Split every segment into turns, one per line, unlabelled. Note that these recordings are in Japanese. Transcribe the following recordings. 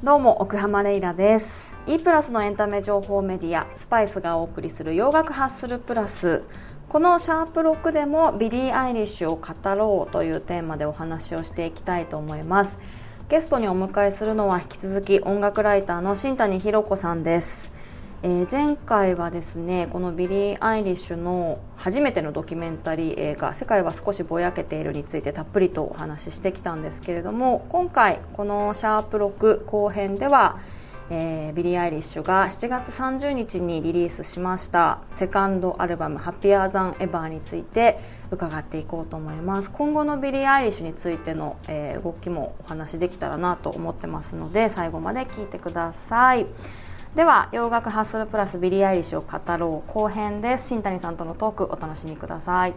どうも奥浜レイラです。E プラスのエンタメ情報メディアスパイスがお送りする洋楽ハッスルプラス。このシャープ6でもビリー・アイリッシュを語ろうというテーマでお話をしていきたいと思います。ゲストにお迎えするのは引き続き音楽ライターの新谷洋子さんです。えー、前回はですねこのビリー・アイリッシュの初めてのドキュメンタリー映画「世界は少しぼやけている」についてたっぷりとお話ししてきたんですけれども今回この「シャープ #6」後編では、えー、ビリー・アイリッシュが7月30日にリリースしましたセカンドアルバム「ハッピーアーザンエバー」について伺っていこうと思います今後のビリー・アイリッシュについての、えー、動きもお話しできたらなと思ってますので最後まで聞いてください。では洋楽ハッスルプラスビリー・アイリッシュを語ろう後編です新谷さんとのトークお楽しみください。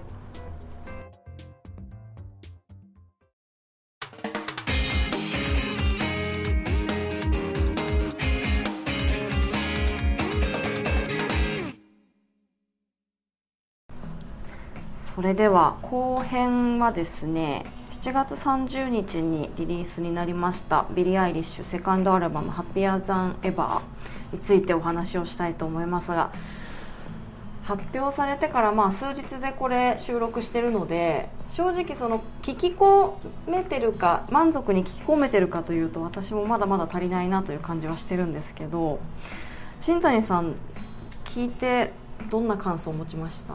それでは後編はですね7月30日にリリースになりましたビリー・アイリッシュセカンドアルバム「ハッピーアザン・エバー」についてお話をしたいと思いますが発表されてからまあ数日でこれ収録してるので正直その聞き込めてるか満足に聞き込めてるかというと私もまだまだ足りないなという感じはしてるんですけど新谷さん聞いてどんな感想を持ちました？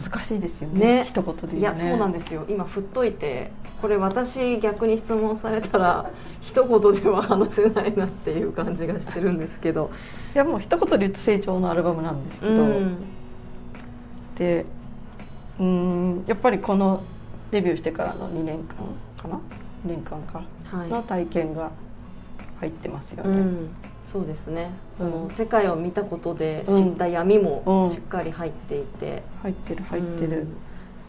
難しいですよね、ね、一言で言う、ね、
いやそうなんですよ。今振っといてこれ私逆に質問されたら一言では話せないなっていう感じがしてるんですけど。
いやもう一言で言うと成長のアルバムなんですけど、うん、でうんやっぱりこのデビューしてからの2年間かな？2年間か、はい、の体験が入ってますよね。うん
そうですね。その、世界を見たことで知った闇もしっかり入っていて、
入ってる入ってる、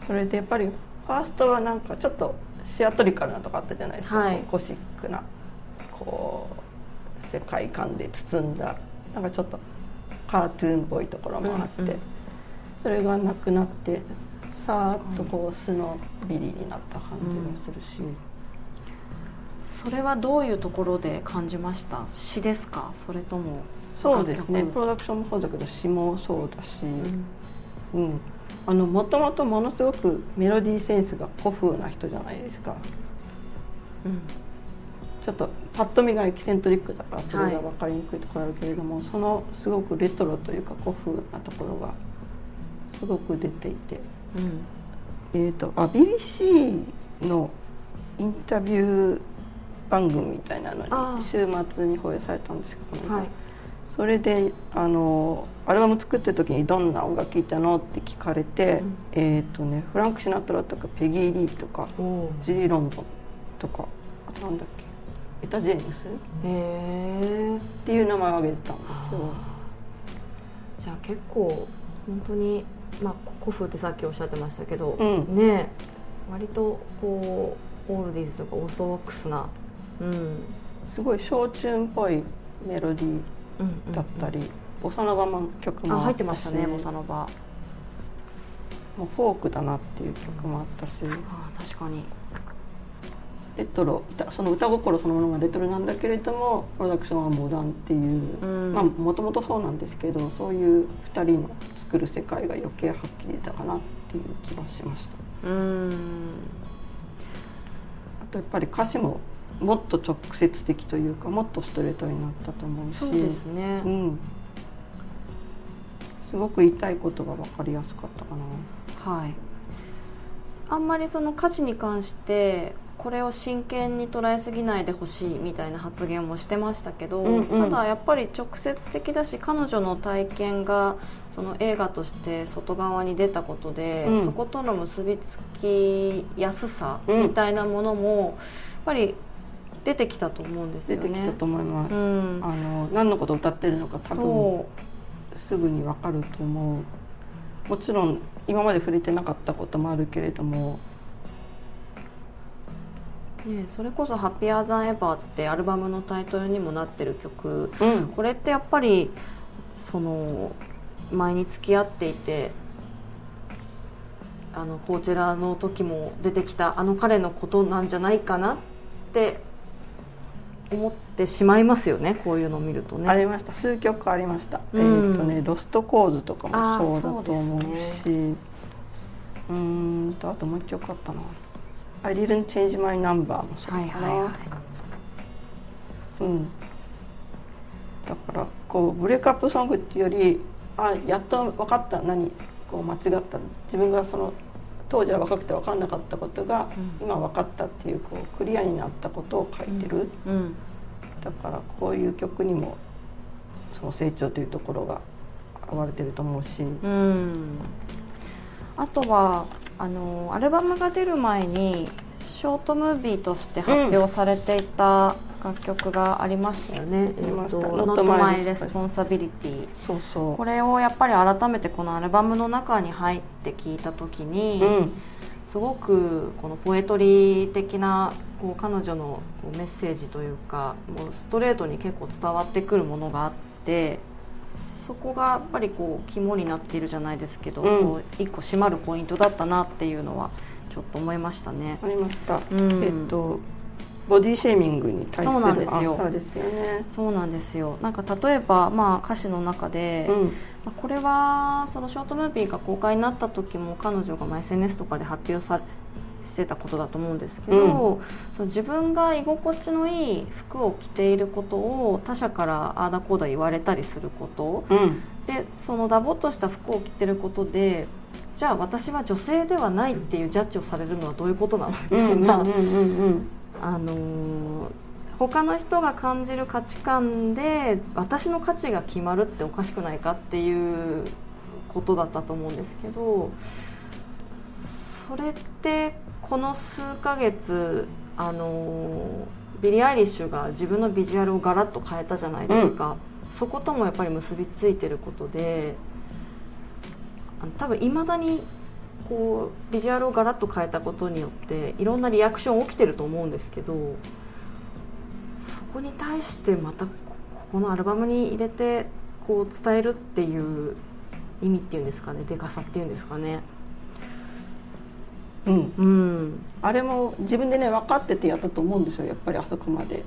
それでやっぱりファーストはなんかちょっとシアトリカルなとこあったじゃないですか、はい、ゴシックなこう世界観で包んだなんかちょっとカートゥーンっぽいところもあって、うんうん、それがなくなってさーっとこう素のビリになった感じがするし、うん、
それはどういうところで感じました？詩ですか？それとも
そうですね。プロダクションもそうだけど詩もそうだし、うん、うん。あのもともとものすごくメロディーセンスが古風な人じゃないですか、うん、ちょっとパッと見がエキセントリックだからそれが分かりにくいところあるけれども、はい、そのすごくレトロというか古風なところがすごく出ていて、うん、えっ、ー、とあ BBC のインタビュー番組みたいなのに週末に放映されたんですけど、ね、はい。それであのアルバム作ってる時にどんな音楽聴いたのって聞かれて、うん、えっ、とねフランク・シナトラとかペギー・リーとかジー・ロンドンとかあとなんだっけエタ・ジェームス？っていう名前を挙げてたんですよ。
じゃあ結構本当にまあ古風ってさっきおっしゃってましたけど、うん、ね割とこうオールディーズとかオーソドックスな、
うん、すごい小チューンっぽいメロディーだったり、ボサノバの曲も
入ってましたねボサノバ。
もうフォークだなっていう曲もあったし。
あ確かに。
レトロその歌心そのものがレトロなんだけれどもプロダクションはモダンっていう、うん、まあもともとそうなんですけどそういう2人の作る世界が余計はっきり出たかなっていう気がしました。うん。あとやっぱり歌詞ももっと直接的というかもっとストレートになったと思うし。そう
ですね、うん、
すごく言いたいことが分かりやすかったか
な。はい。あんまりその歌詞に関してこれを真剣に捉えすぎないでほしいみたいな発言もしてましたけど、うんうん、ただやっぱり直接的だし彼女の体験がその映画として外側に出たことで、うん、そことの結びつきやすさみたいなものも、やっぱり出てきたと思うんですよね。
出てきたと思います。うん、あの何のことを歌ってるのか多分すぐにわかると思う。もちろん今まで触れてなかったこともあるけれども。
ね、それこそ「ハッピーアーザンエバー」ってアルバムのタイトルにもなってる曲、うん、これってやっぱりその前に付き合っていてあのこちらの時も出てきたあの彼のことなんじゃないかなって思ってしまいますよねこういうのを見るとね。
ありました。数曲ありました、うん、えっ、とね「ロストコーズ」とかもそうだと思うし。うんとあともう一曲あったな「I didn't change my number」もそうかな、はいはいはい、うん。だからこうブレイクアップソングっていうよりあやっと分かった。何？こう間違った。自分がその当時は若くて分かんなかったことが、今分かったっていうこうクリアになったことを書いてる、うんうん、だからこういう曲にもその成長というところが現れてると思うし。うん。
あとはあのアルバムが出る前にショートムービーとして発表されていた楽曲がありましたよね。うん、えっと、Not My Responsibility。そうそう。これをやっぱり改めてこのアルバムの中に入って聞いた時に、うん、すごくこのポエトリー的なこう彼女のメッセージというか、もうストレートに結構伝わってくるものがあって。そこがやっぱりこう肝になっているじゃないですけど、うん、こう一個締まるポイントだったなっていうのはちょっと思いましたね。
ありました。うん、えっとボディシェーミングに対するアンサーですよね。
そうなんですよ。なんか例えばまあ歌詞の中で、うん、まあ、これはそのショートムービーが公開になった時も彼女がまあ SNS とかで発表さしてたことだと思うんですけど、うん、その自分が居心地のいい服を着ていることを他者からああだこうだ言われたりすること、うん、でそのダボっとした服を着てることでじゃあ私は女性ではないっていうジャッジをされるのはどういうことなの？みたいな。あのー他の人が感じる価値観で私の価値が決まるっておかしくないかっていうことだったと思うんですけどそれってこの数ヶ月あのビリー・アイリッシュが自分のビジュアルをガラッと変えたじゃないですか、うん、そこともやっぱり結びついてることで多分いまだにこうビジュアルをガラッと変えたことによっていろんなリアクション起きてると思うんですけどそこに対してまたここのアルバムに入れてこう伝えるっていう意味っていうんですかねでかさっていうんですかね。
うん、うん、あれも自分でね分かっててやったと思うんですよやっぱりあそこまで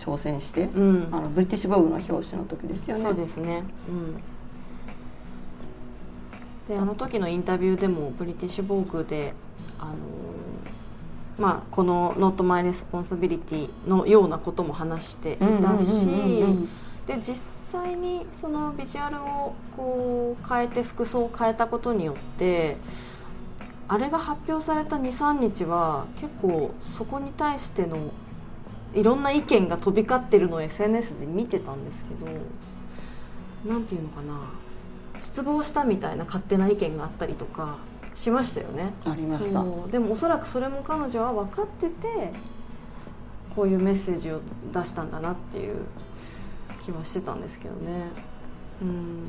挑戦して、うん、あのブリティッシュ・ボブの表紙の時ですよね。
そうですね、うん、であの時のインタビューでもブリティッシュ・ボーグであのまあ、この「Not My Responsibility」のようなことも話していたしで実際にそのビジュアルをこう変えて服装を変えたことによってあれが発表された23日は結構そこに対してのいろんな意見が飛び交ってるのを SNS で見てたんですけど何て言うのかな失望したみたいな勝手な意見があったりとかしましたよね。
ありました。
でもおそらくそれも彼女は分かっててこういうメッセージを出したんだなっていう気はしてたんですけどね。うん。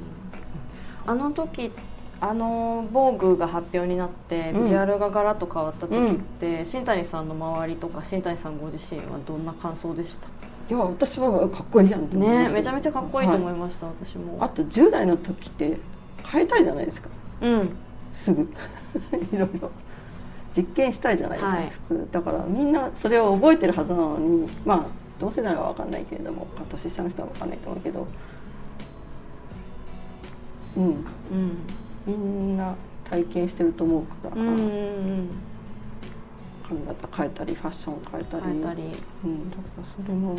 あの時あの防具が発表になってビジュアルがガラッと変わった時って、うん、新谷さんの周りとか新谷さんご自身はどんな感想でした？
いや私はかっこいいじゃんって
ねめちゃめちゃかっこいいと思いました、はい、私も。
あと10代の時って変えたいじゃないですか。うん。すぐ。いろいろ。実験したいじゃないですか、はい、普通。だからみんなそれを覚えてるはずなのにまあ同世代は分かんないけれども年下の人は分かんないと思うけど。うん、うん。みんな体験してると思うから、うんうん、髪型変えたりファッション変えたり。変えたり、うん、だからそれもお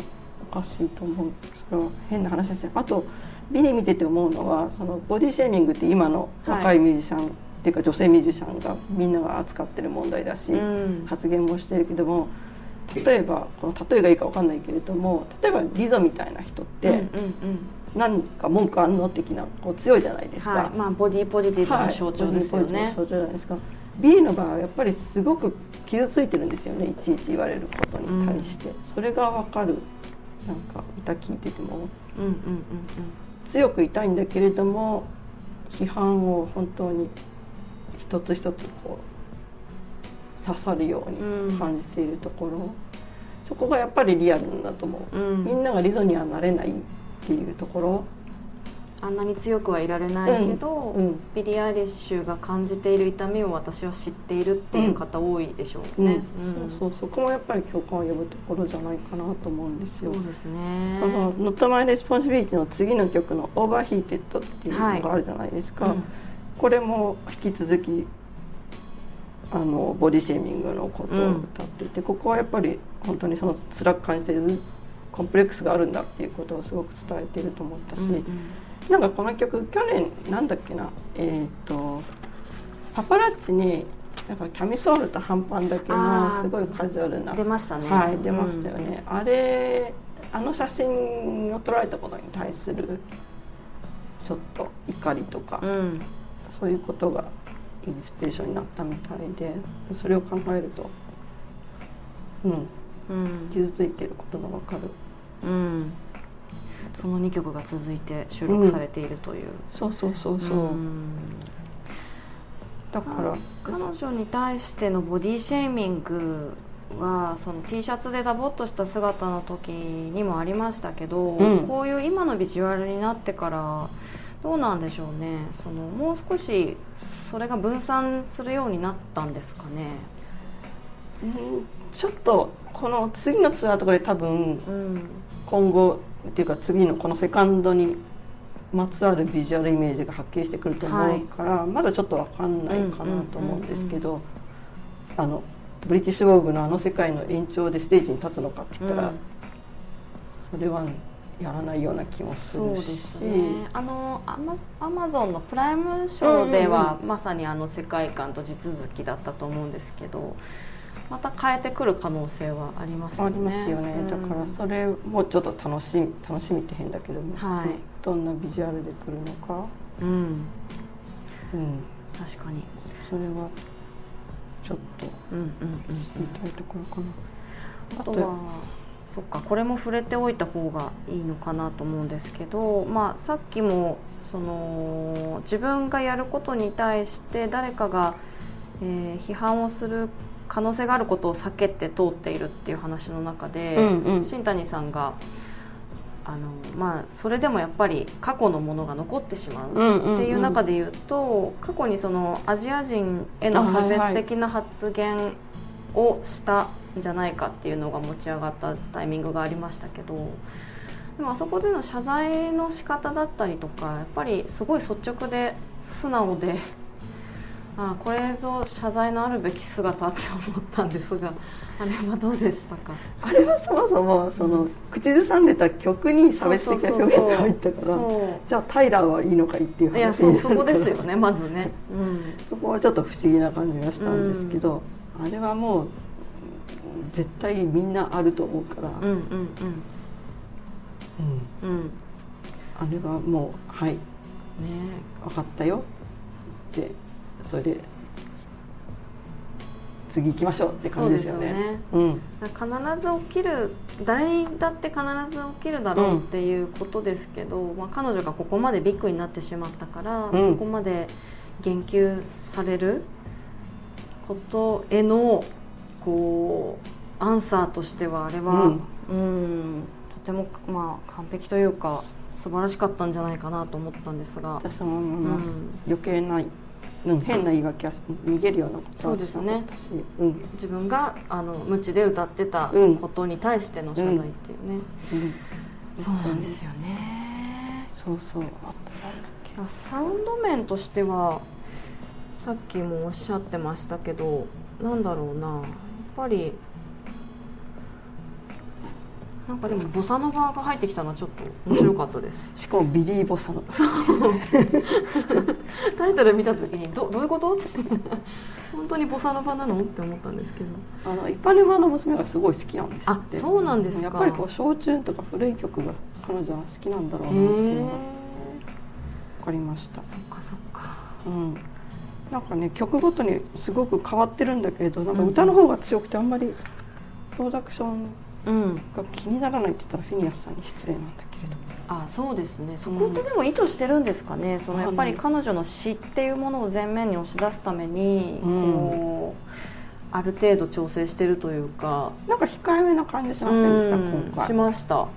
かしいと思うそれは変な話ですよ。あとビリ見てて思うのはそのボディシェーミングって今の若いミュージシャン、はい、っていうか女性ミュージシャンがみんなが扱ってる問題だし、うん、発言もしてるけども例えばこの例えがいいか分かんないけれども例えばリゾみたいな人って、うんうんうん。何か文句あんの的なこう強いじゃないですか、はい、
まあ、ボディポジティブの象徴ですよね、
はい、象徴じゃないですか。B の場合はやっぱりすごく傷ついてるんですよね。いちいち言われることに対して、うん、それが分かるなんか歌聞いてても、うんうんうんうん、強く痛いんだけれども批判を本当に一つ一つこう刺さるように感じているところ、うん、そこがやっぱりリアルだと思う、うん、みんながリゾにはなれないっていうところ
あんなに強くはいられないけど、
うんうん。
ビリー・アイリッシュが感じている痛みを私は知っているっていう方多いでしょうね。
うんそうそうそこもやっぱり共感を呼ぶところじゃないかなと思うんですよ。
そう。ですね。
その「Not My Responsibility」の次の曲の「Overheated」っていうのがあるじゃないですか、
うん
これも引き続きあのボディシェーミングのことを歌っていて、ここはやっぱり本当にその辛く感じているコンプレックスがあるんだっていうことをすごく伝えていると思ったし、
うんうん
なんかこの曲去年なんだっけなえっ、とパパラッチになんかキャミソールと半パンだけのすごいカジュアルな
出ましたね。
はい出ましたよね、あれあの写真を撮られたことに対するちょっと怒りとか、
うん。うん。
そういうことがインスピレーションになったみたいでそれを考えるとうん
うん。
傷ついてることがわかる
うん。その2曲が続いて収録されているという。
そうそうそうそう、
ん。
だから。
彼女に対してのボディシェーミングはその T シャツでダボっとした姿の時にもありましたけど、
うん。
こういう今のビジュアルになってからどうなんでしょうね。そのもう少しそれが分散するようになったんですかね。
うん。ちょっとこの次のツアーとかで多分
うん。
今後っていうか次のこのセカンドにまつわるビジュアルイメージがはっきりしてくると思うから、まだちょっとわかんないかなと思うんですけど、あのブリティッシュ・ウォーグのあの世界の延長でステージに立つのかって言ったら、
うん。
それはやらないような気もす
そう
るし
ですね。あのアマアマゾンのプライムショーでは、まさにあの世界観と地続きだったと思うんですけどまた変えてくる可能性はありますよね。
ありますよね、
うん。
だからそれもちょっと楽しみ楽しみって変だけども、
はい。
どんなビジュアルで来るのか、
うん、
うん、
確かに、
それはちょっと
うんうんうん
知りたいところかな。
あとはそっかこれも触れておいた方がいいのかなと思うんですけど、まあ、さっきもその自分がやることに対して誰かが、えー批判をする可能性があることを避けて通っているっていう話の中で、
うんうん
新谷さんがあの、まあ、それでもやっぱり過去のものが残ってしまう。
うん
っていう中で言うと過去にそのアジア人への差別的な発言をしたんじゃないかっていうのが持ち上がったタイミングがありましたけどでもあそこでの謝罪の仕方だったりとかやっぱりすごい率直で素直であこれぞ謝罪のあるべき姿って思ったんですがあれはどうでしたか？
あれはそもそもその口ずさんでた曲に差別的な表現が入ったから
そ
じゃあタイラーはいいのかいっていう
ういや
話
そうそこですよねまずね、うん、
そこはちょっと不思議な感じがしたんですけど、あれはもう絶対みんなあると思うから、
うんうん
うん。
うん。うん。
あれはもうはい。
ね。
分かったよってそれで次行きましょうって感じですよね。うん。
必ず起きる誰にだって必ず起きるだろうっていうことですけど、まあ、彼女がここまでビッグになってしまったから、
うん。
そこまで言及されることへのこうアンサーとしてはあれは、
うん。
うんとても、まあ、完璧というか素晴らしかったんじゃないかなと思ったんですが。
私も思います、
うん。
余計な、うん、変な言い訳はし逃げるようなことはしなかったし。う,、ん。
自分があの無知で歌ってた
うん。
ことに対しての謝罪っていうね、
うん、
そうなんですよね。
そうそう。あ
サウンド面としてはさっきもおっしゃってましたけどなんだろうな。やっぱりなんかでもボサノバが入ってきたのはちょっと面白かったです。
しかもビリー・ボサの
タイトル見た時にどどういうこと？って本当にボサノバなの？って思ったんですけど。
あの一般のマの娘がすごい好きなんですって。
あそうなんですか。
やっぱりこう小チューンとか古い曲が彼女は好きなんだろう
へ
なっていう
え
のが分かりました、
そっかそっか。
うん、なんかね曲ごとにすごく変わってるんだけれどなんか歌の方が強くてあんまりプロダクション
うん
が気にならないって言ったらフィニアスさんに失礼なんだけれど。
あそうですね。そこってでも意図してるんですかね、そのやっぱり彼女の詩っていうものを前面に押し出すために、
うん。
こうある程度調整してるというか、
なんか控えめな感じしませんでした、今回。
しました。
なんか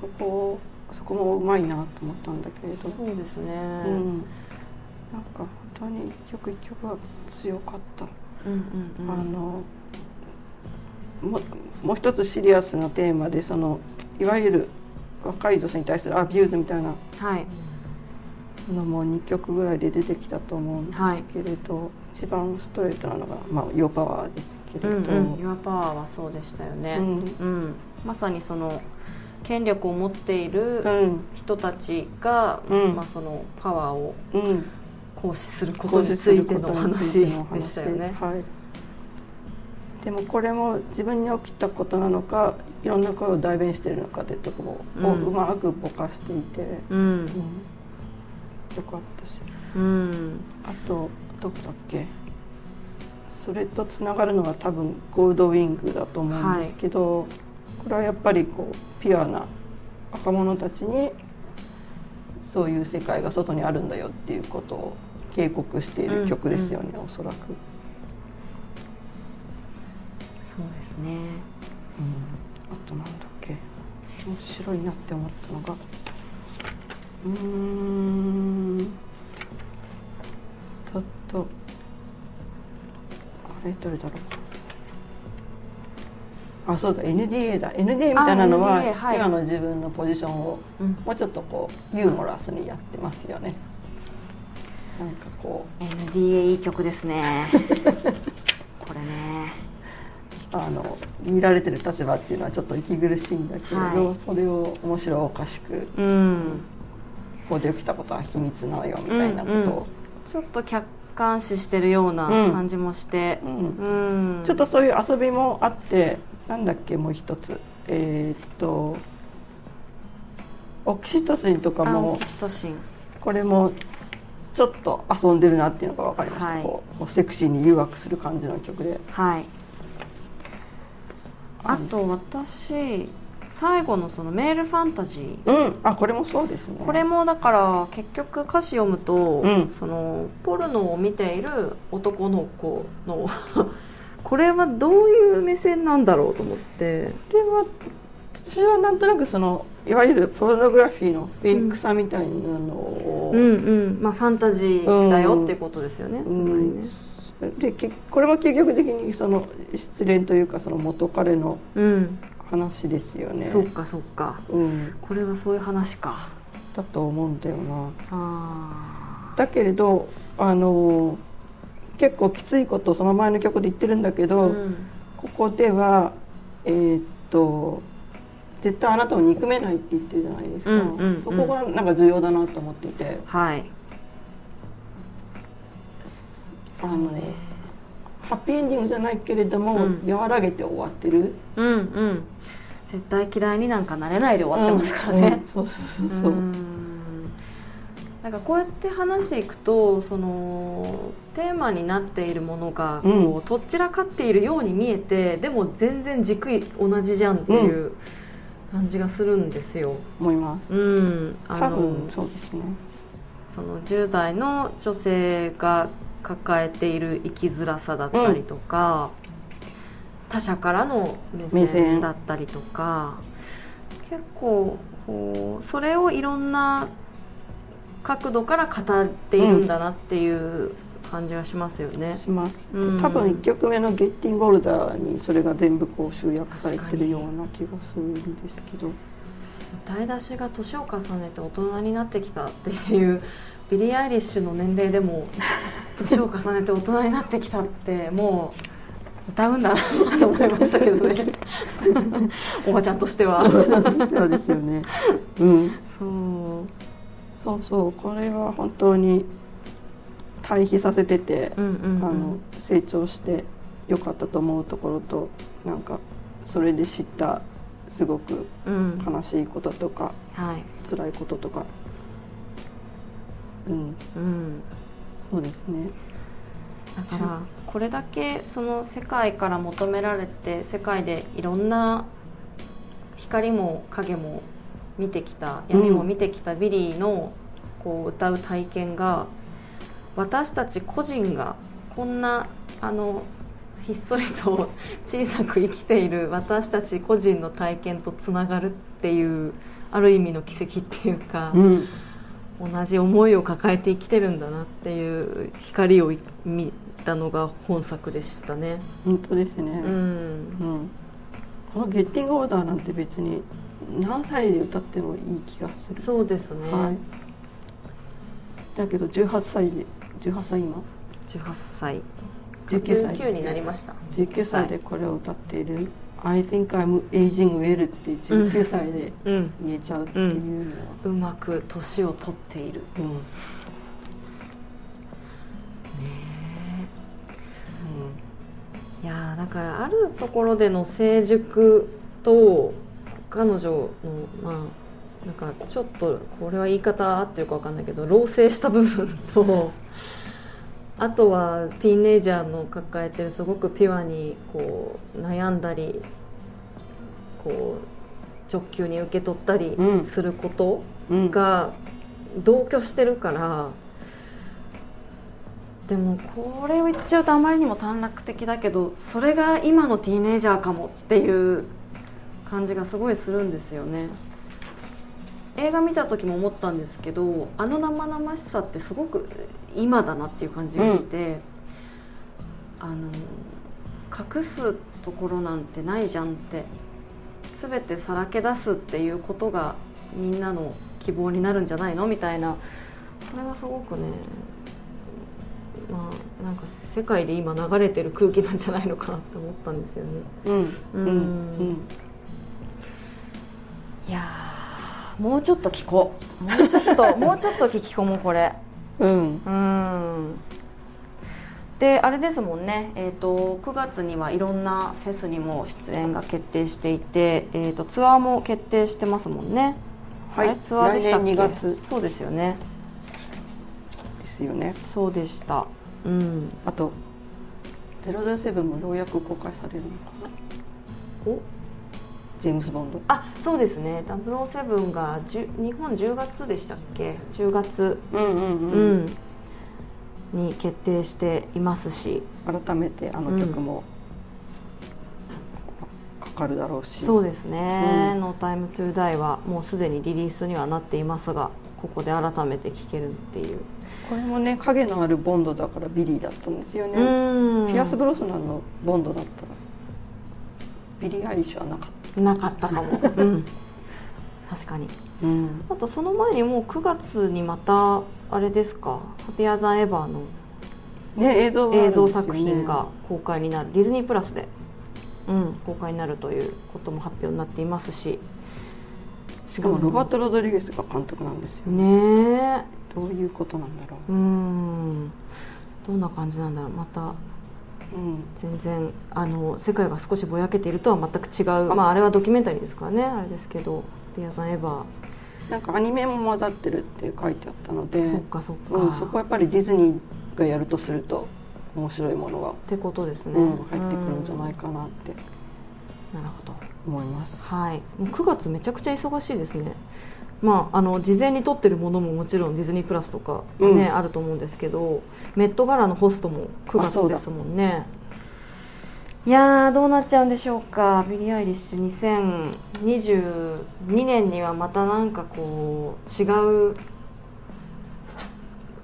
そこそこもうまいなと思ったんだけれど。
そうですね、
うん、なんか本当に一曲一曲が強かった。
うんうんうん。
あのももう一つシリアスなテーマでそのいわゆる若い女性に対する abuse みたいな
はい。
のも2曲ぐらいで出てきたと思うんですけれど、一番ストレートなのが、まあ、ヨーパワーですけれど、
うんうん、ユアパワーはそうでしたよね、
うん。
うん。まさにその権力を持っている
うん。
人たちが、
うん。
まあ、そのパワーを
うん、
行使することについての話でしたよね。
はい、でもこれも自分に起きたことなのかいろんな声を代弁してるのかってところを
うん。
うまくぼかしていて、
うん。
うん。よかったし。
うん。
あとどこだっけ？それとつながるのは多分ゴールドウィングだと思うんですけど、これはやっぱりこうピュアな若者たちにそういう世界が外にあるんだよっていうことを警告している曲ですよね、おそらく。
そうですね。
うん、あとなんだっけ。面白いなって思ったのがうーん。ちょっと。あれどれだろう。あそうだ。NDA だ。NDA みたいなのは、
NDA はい。
今の自分のポジションを
うん。
もうちょっとこうユーモラスにやってますよね。なんかこう。
NDA いい曲ですね
あの見られてる立場っていうのはちょっと息苦しいんだけれど、
はい。
それを面白おかしく
うん。
ここで起きたことは秘密なのよみたいなことを、
ちょっと客観視してるような
うん。
感じもして。
うん。
うん。
ちょっとそういう遊びもあってなんだっけもう一つ。えーっとオキシトシンとかも
キシトシン。
これもちょっと遊んでるなっていうのが分かりました、
はい。
こうセクシーに誘惑する感じの曲で。
はいあと私最後のそのメールファンタジー。
うん。あこれもそうですね。
これもだから結局歌詞読むと、
うん。
そのポルノを見ている男の子の これはどういう目線なんだろうと思って。
これは私はなんとなくそのいわゆるポルノグラフィーのフェイクさみたいなのを、
うんうん。まあファンタジーだよっていうことですよね、
うん。
つまりね
でけこれも究極的にその失恋というかその元彼の
うん、
話ですよね。
そうかそうか。
うん、
これはそういう話か。
だと思うんだよな。
あ
だけれどあの結構きついことをその前の曲で言ってるんだけ
あ
ど、
うん。
ここではえーっと絶対あなたを憎めないって言ってるじゃないですか、
うんうんうん。
そこがなんか重要だなと思っていて。
はい
あの
ね。
ハッピーエンディングじゃないけれども、
うん。
和らげて終わってる。
うんうん。絶対嫌いになんかなれないで終わってますからね、
うん。うんそうそうそうそう、
ん。なんかこうやって話していくとそのテーマになっているものがこう、
うん
とっちらかっているように見えてでも全然軸同じじゃんっていう感じがするんですよ。
思います。
うん、あの
多分そうですね。
その10代の女性が抱えている生きづらさだったりとか、他者からの目
目線
線だったりとか結構こうそれをいろんな角度から語っているんだなっていう感じはしますよね。
します、
うん。
多分1曲目の「ゲッティング・オルダー」にそれが全部こう集約されてるような気がするんですけど。
歌い出しが年を重ねて大人になってきたっていうビリー・アイリッシュの年齢でも年を重ねて大人になってきたってもう歌うんだなと思いましたけどね。おばちゃんとしては。
そうですよね、うん、
そう。
そうそう。これは本当に対比させてて、
うんうん
あの成長してよかったと思うところとなんかそれで知ったすごく
うん。
悲しいこととか
はい。
辛いこととかうん。
うん。
そうですね。
だからこれだけその世界から求められて世界でいろんな光も影も見てきた闇も見てきたビリーのこう歌う体験が私たち個人がこんなあのひっそりと小さく生きている私たち個人の体験とつながるっていうある意味の奇跡っていうか、うん、同じ思いを抱えて生きてるんだなっていう光を見たのが本作でしたね。
本当ですね、うん、うん、この「ゲッティングオーダー」なんて別に何歳で歌ってもいい気がする。
そうですね、はい、
だけど18歳で18歳今
？18歳。
19歳。
19になりました。
19歳でこれを歌っている「はい、I think I'm aging well」って19歳で言えちゃうっていうのは、
うん。うん、うまく年を取っている、うん、ねえ、うん、いやだからあるところでの成熟と彼女のまあなんかちょっとこれは言い方合ってるか分かんないけど老成した部分とあとはティーンエイジャーの抱えてるすごくピュアにこう悩んだりこう直球に受け取ったりすることが同居してるから、でもこれを言っちゃうとあまりにも短絡的だけどそれが今のティーンエイジャーかもっていう感じがすごいするんですよね。映画見た時も思ったんですけどあの生々しさってすごく今だなっていう感じがして、うん、あの隠すところなんてないじゃんって全てさらけ出すっていうことがみんなの希望になるんじゃないのみたいなそれはすごくねまあなんか世界で今流れてる空気なんじゃないのかなって思ったんですよね。うん、うん、うん、いやもうちょっと聞こう。もうちょっと もうちょっと聞き込もうこれ。うん。うん。であれですもんね、えーと、9月にはいろんなフェスにも出演が決定していて、えーと、ツアーも決定してますもんね。
はい。ツアーでしたっけ？月。
そうですよね。
ですよね。
そうでした。うん。
あと007もようやく公開されるのかな。お？ジェームズ・ボンド。
あそうですね。007が日本10月でしたっけ？10月、うんうんうん。うん、に決定していますし。
改めてあの曲も、かかるだろうし。
そうですね「No Time to Die」はもうすでにリリースにはなっていますがここで改めて聴けるっていう。
これもね影のあるボンドだからビリーだったんですよね。ピアス・ブロスナンのボンドだったらビリー・アイリッシュはなかった
なかったかも、うん、確かに、うん、あとその前にもう9月にまたあれですか「 Happier Than Ever の」
ね、映像、
ね、映像作品が公開になる。ディズニープラスで、うん、公開になるということも発表になっていますし。
しかもロバート・ロドリゲスが監督なんですよ。
ね
どういうことなんだろ
う。うん。どんな感じなんだろう。またうん、全然あの世界が少しぼやけているとは全く違う。まああれはドキュメンタリーですからねあれですけど「ピアザン・エヴァ
ー」なんかアニメも混ざってるって書いてあったので。
そっかそっか、
うん、そこはやっぱりディズニーがやるとすると面白いものが
ってことですね、
うん、入ってくるんじゃないかなって、
なるほど。
思います。
はい。もう9月めちゃくちゃ忙しいですねまあ、あの事前に撮ってるものももちろんディズニープラスとかね、うん、あると思うんですけどメットガラのホストも9月ですもんね。いやどうなっちゃうんでしょうか。ビリー・アイリッシュ。2022年にはまたなんかこう違う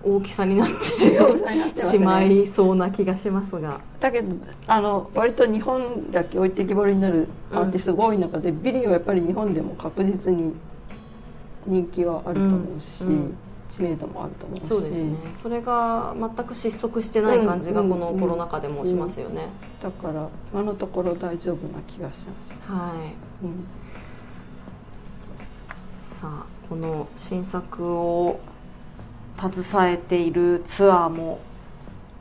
大きさになってしまいそうな気がしますが。
だけどあの割と日本だけ置いてきぼりになるアーティストが多い中で、うん、ビリーはやっぱり日本でも確実に人気はあると思うし、知名度もあると思うし。
そうですね。それが全く失速してない感じがこのコロナ禍でもしますよね、
だから今のところ大丈夫な気がします。
はい、うん、さあこの新作を携えているツアーも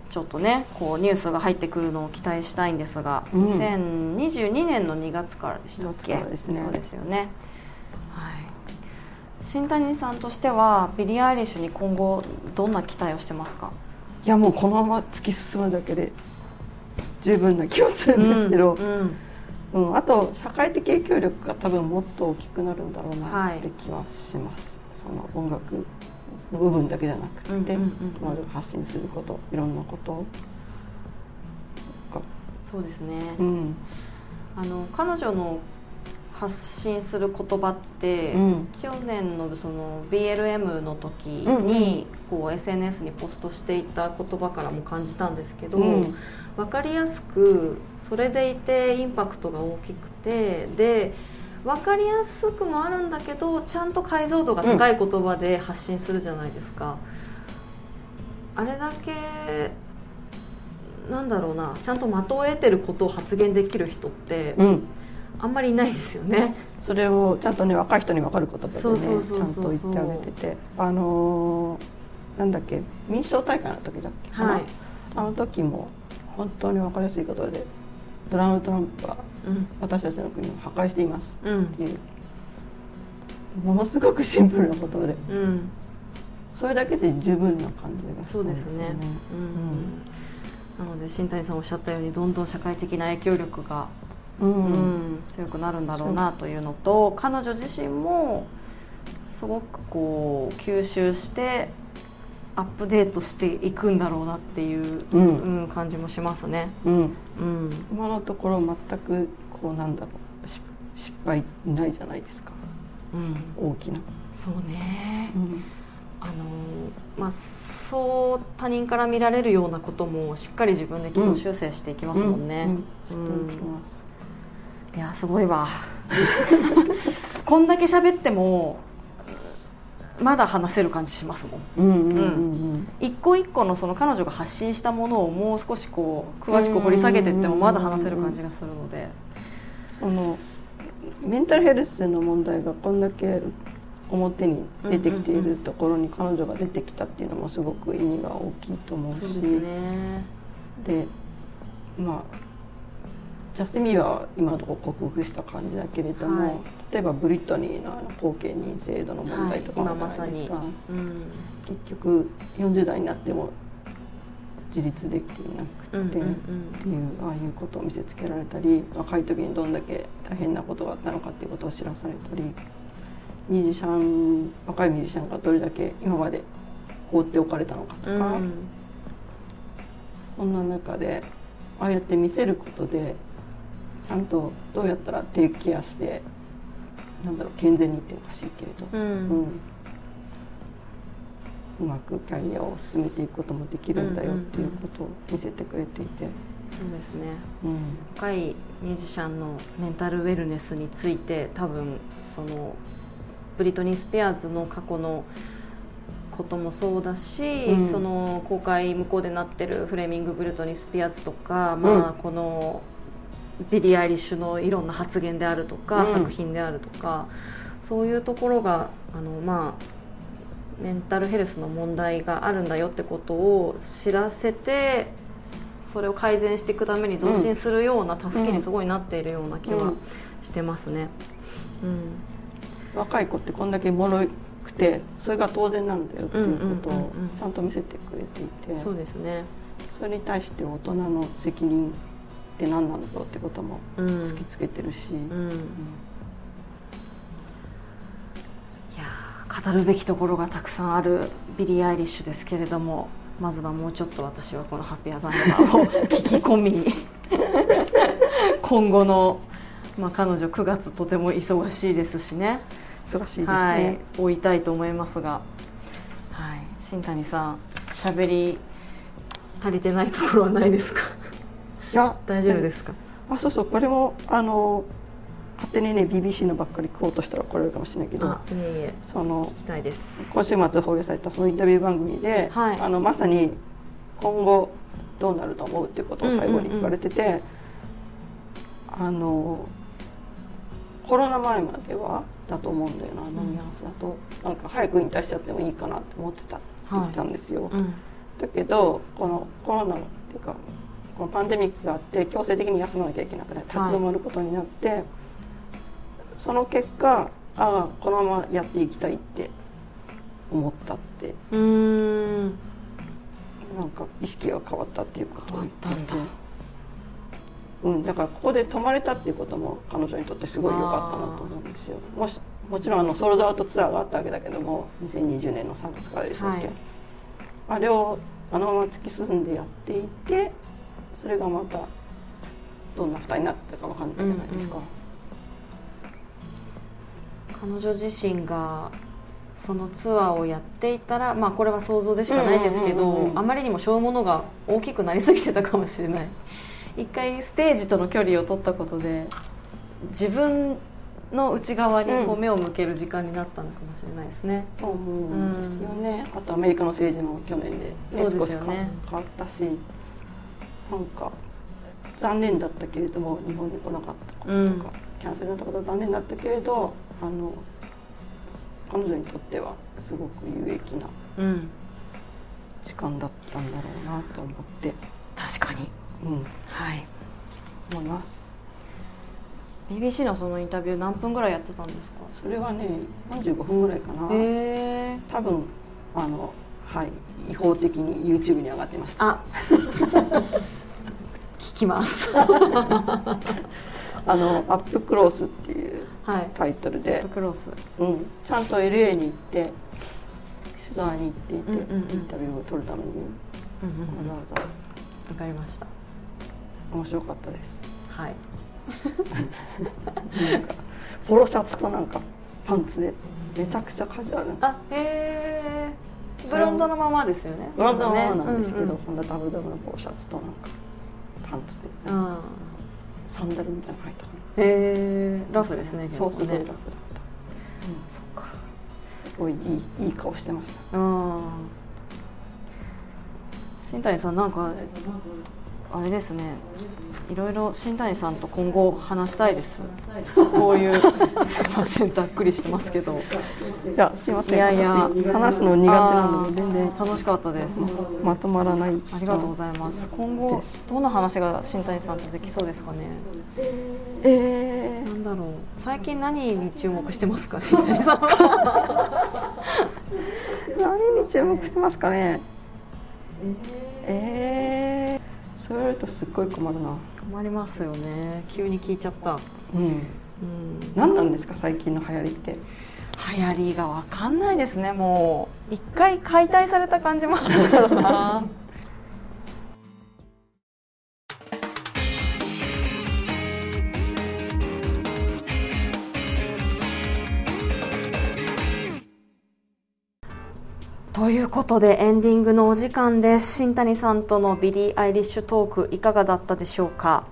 ちょっとねこうニュースが入ってくるのを期待したいんですが、うん、2022年の2月からでしたっけ、
ね。
そうですよね新谷さんとしてはビリー・アイリッシュに今後どんな期待をしてますか？
いやもうこのまま突き進むだけで十分な気はするんですけど、うんうん、うん、あと社会的影響力が多分もっと大きくなるんだろうなって気はします、はい、その音楽の部分だけじゃなくて、うんうん、発信することいろんなこと。
そうですね、
うん。
あの彼女の発信する言葉って、
うん。
去年のその BLM の時
うんうん。
にこう SNS にポストしていた言葉からも感じたんですけど、
うん。
分かりやすくそれでいてインパクトが大きくてで分かりやすくもあるんだけどちゃんと解像度が高い言葉で発信するじゃないですか。あれだけなんだろうなちゃんと的を得てることを発言できる人って
うん
あんまりいないですよね。
それをちゃんとね若い人に分かる言葉でねちゃ
ん
と言ってあげてて。あのーなんだっけ民主党大会の時だっけかな、
はい、
あの時も本当に分かりやすいことでドナルド・トランプは
うん。
私たちの国を破壊しています
うん
っていうものすごくシンプルな言葉で。
うん、
それだけで十分な感じがした
んで
ですす
ね。うん。なので新谷さんおっしゃったようにどんどん社会的な影響力が、
うん、
強くなるんだろうなというのと彼女自身もすごくこう吸収してアップデートしていくんだろうなっていう、
うん。
うん感じもしますね。
うん、
うん。
今のところ全くこうなんだろう。し失敗ないじゃないですか。
うん、
大きな、
そうね。
うん。
あのまあそう他人から見られるようなこともしっかり自分で軌道修正していきますもんね。
うん。
うん。
してい
やすごいわ。こんだけ喋ってもまだ話せる感じしますもん。一個一個のその彼女が発信したものをもう少しこう詳しく掘り下げていってもまだ話せる感じがするので。
そのメンタルヘルスの問題がこんだけ表に出てきているところに彼女が出てきたっていうのもすごく意味が大きいと思うし。
ですね。
でまあジャスティン・ビーバーは今のところ克服した感じだけれども、
はい。
例えばブリットニーのあの後継認制度の問題とかもじゃないですか、
うん
結局40代になっても自立できていなくて、っていうああいうことを見せつけられたり若い時にどんだけ大変なことがあったのかっていうことを知らされたりミュージシャン若いミュージシャンがどれだけ今まで放っておかれたのかとか、
うん。
そんな中でああやって見せることでちゃんとどうやったらテイクケアしてなんだろう健全にっておかしいけれど、
うん。
うん。うまくキャリアを進めていくこともできるんだよっていうことを見せてくれていて。
そうですね。
うん。
若いミュージシャンのメンタルウェルネスについて多分そのブリトニー・スペアーズの過去のこともそうだし、
うん。
その公開向こうでなってる Framing Britney Spears とか、まあ、このビリー・アイリッシュのいろんな発言であるとか、
うん。
作品であるとかそういうところがあの、まあ、メンタルヘルスの問題があるんだよってことを知らせてそれを改善していくために増進するような助けにすごいなっているような気は
うん。
してますね。うん。
若い子ってこんだけ脆くてそれが当然なんだよっていうことをちゃんと見せてくれていて。
そうですね、
それに対して大人の責任って何なんだろうってことも
うん。
突きつけてるし、
うん、いやー語るべきところがたくさんあるビリー・アイリッシュですけれどもまずはもうちょっと私はこの「ハッピーアザンダー」を聞き込みに 今後の、まあ、彼女9月とても忙しいですしね。
忙しいですね、
はい、追いたいと思いますが、はい、新谷さん喋り足りてないところはないですか？
いや
大丈夫ですか？
あそうそうこれもあの勝手にね BBC のばっかり食おうとしたら怒られるかもしれないけど
あいえいえ
その
聞きたいです。
今週末放映されたそのインタビュー番組で、
はい。
あのまさに今後どうなると思うっていうことを最後に聞かれてて、あのコロナ前まではだと思うんだよなあのニュアンスだと、なんか早く引退しちゃってもいいかなって思ってたって言ってたんですよ、
うん
だけどこのコロナっていうかこのパンデミックがあって強制的に休まなきゃいけなくなって立ち止まることになって、その結果ああこのままやっていきたいって思ったって。
うーん。
なんか意識が変わったっていうことを言っていて
変わった。んだ
うん、だからここで泊まれたっていうことも彼女にとってすごい良かったなと思うんですよ。もしもちろんあのソールドアウトツアーがあったわけだけども2020年の3月からでしたっけ、
はい。
あれをあのまま突き進んでやっていてそれがまたどんな2人になったか分かんないじゃないですか、
彼女自身がそのツアーをやっていたらまあこれは想像でしかないですけ
うんうんうんうん
どあまりにも小物が大きくなりすぎてたかもしれない。一回ステージとの距離を取ったことで自分の内側にこう
うん
目を向ける時間になったのかもしれないですね、
と思うんですよね、あとアメリカの政治も去年で、ね
そうで
少し変
すよね
変わったしなんか残念だったけれども日本に来なかったこととか、
うん。
キャンセルになったことは残念だったけれどあの彼女にとってはすごく有益な
うん。
時間だったんだろうなと思って、
確かに。
うん、
はい。
思います。
BBC のそのインタビュー何分ぐらいやってたんですか？
それはね45分ぐらいかな、
へえ
多分あのはい違法的に YouTube に上がってました。
あ。聞 きます。
あの「アップクロース」っていう
はい。
タイトルで、
クロス。
うん、ちゃんと LA に行って取材に行っていて、
うんうんうん。
インタビューを取るために。
うんうんうん。
わざわ
わかりました。
ざ面白かったです。
はい。
なんかポロシャツとなんかパンツで。めちゃくちゃカジュアルな。
あへえブロンドのままですよね。
ブランドのままなんですけど、
うんうん。
こんなダブダブのポロシャツとなんかパンツで
うん。
サンダルみたいなの入ったか
へえラフですね
なそうすごいラフだ
結
った、
構ねそっか。
すごいいいいい顔してました。
うん。新谷さんなんかあれですね。いろいろ新谷さんと今後話したいです。こういうすいませんざっくりしてますけど。
いやすいません。
いやいや。
私話すの苦手なので全然。
楽しかったです。
まとまらない。
ありがとうございます。今後どんな話が新谷さんとできそうですかね。
え
なんだろう。最近何に注目してますか？新谷さん
何に注目してますかね。えー、そう言われるとすっごい困るな。
困りますよね。急に聞いちゃった。
うん
うん。
何なんですか最近の流行りって。
流行りがわかんないですねもう。一回解体された感じもあるからなということでエンディングのお時間です。新谷さんとのビリー・アイリッシュトークいかがだったでしょうか？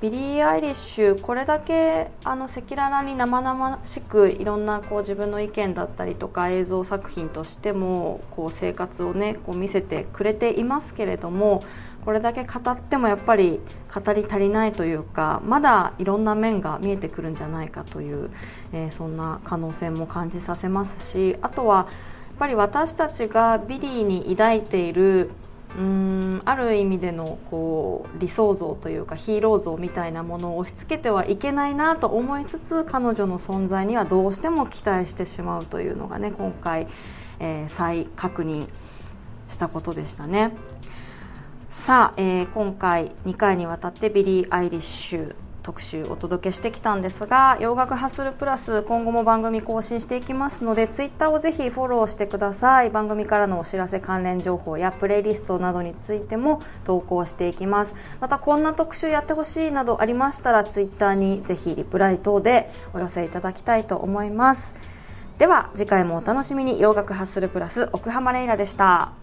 ビリー・アイリッシュこれだけあの赤裸々に生々しくいろんなこう自分の意見だったりとか映像作品としてもこう生活をねこう見せてくれていますけれどもこれだけ語ってもやっぱり語り足りないというかまだいろんな面が見えてくるんじゃないかという、えーそんな可能性も感じさせますしあとやっぱり私たちがビリーに抱いているうーんある意味でのこう理想像というかヒーロー像みたいなものを押し付けてはいけないなと思いつつ彼女の存在にはどうしても期待してしまうというのがね今回、えー再確認したことでしたね。さあ、えー今回2回にわたってビリー・アイリッシュ特集お届けしてきたんですが洋楽ハッスルプラス今後も番組更新していきますのでツイッターをぜひフォローしてください。番組からのお知らせ関連情報やプレイリストなどについても投稿していきます。またこんな特集やってほしいなどありましたらツイッターにぜひリプライ等でお寄せいただきたいと思います。では次回もお楽しみに。洋楽ハッスルプラス奥浜レイラでした。